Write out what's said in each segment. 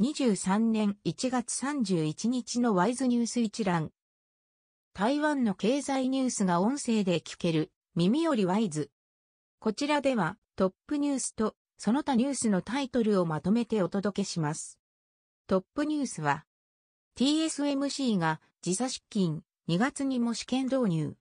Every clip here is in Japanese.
2023年1月31日のワイズニュース一覧。台湾の経済ニュースが音声で聞ける、耳よりワイズ。こちらではトップニュースとその他ニュースのタイトルをまとめてお届けします。トップニュースは、TSMC が時差出勤、2月にも試験導入。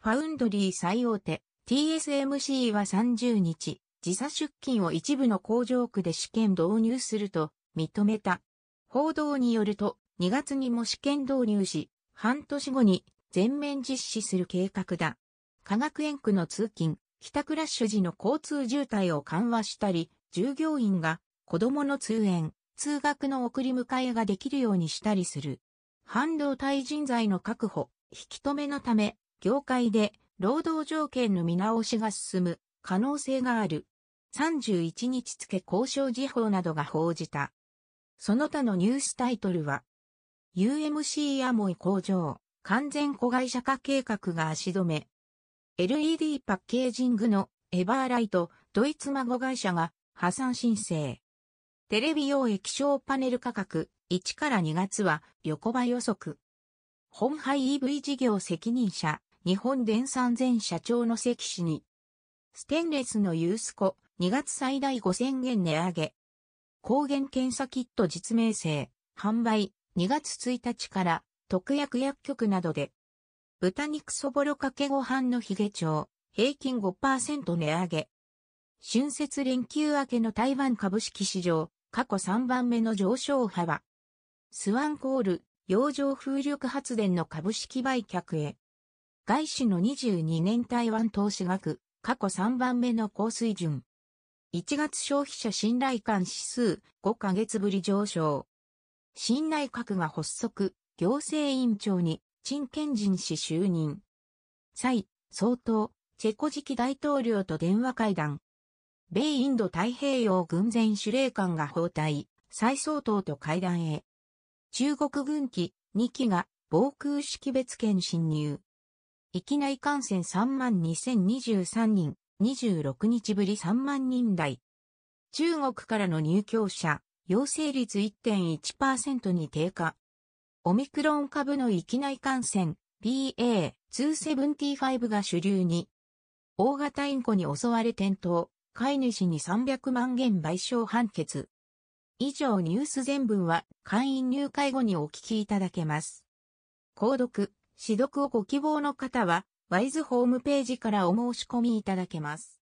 ファウンドリー最大手、TSMC は30日、時差出勤を一部の工場区で試験導入すると認めた。報道によると、2月にも試験導入し、半年後に全面実施する計画だ。科学園区の通勤、帰宅ラッシュ時の交通渋滞を緩和したり、従業員が子供の通園、通学の送り迎えができるようにしたりする。半導体人材の確保、引き止めのため、業界で労働条件の見直しが進む可能性がある。31日付交渉時報などが報じた。その他のニュースタイトルは、UMC アモイ工場、完全子会社化計画が足止め。LED パッケージングのエバーライト、ドイツ孫会社が破産申請。テレビ用液晶パネル価格1から2月は横ばい予測。本廃 EV 事業責任者、日本電産前社長の関氏に。ステンレスのユースコ2月最大5000円値上げ。抗原検査キット実名制、販売、2月1日から特約薬局などで。豚肉そぼろかけご飯のヒゲ町、平均5%値上げ。春節連休明けの台湾株式市場、過去3番目の上昇幅。スワンコール、洋上風力発電の株式売却へ。外資の22年台湾投資額、過去3番目の高水準。1月消費者信頼感指数5ヶ月ぶり上昇。新内閣が発足、行政委員長に陳建仁氏就任。蔡、総統、チェコ次期大統領と電話会談。米インド太平洋軍前司令官が包帯、蔡総統と会談へ。中国軍機2機が防空識別圏侵入。域内感染3万2023人。26日ぶり3万人台。中国からの入居者、陽性率1.1%に低下。オミクロン株の域内感染、BA.275 が主流に。大型インコに襲われ転倒、飼い主に300万元賠償判決。以上ニュース全文は会員入会後にお聞きいただけます。購読、指読をご希望の方はワイズホームページからお申し込みいただけます。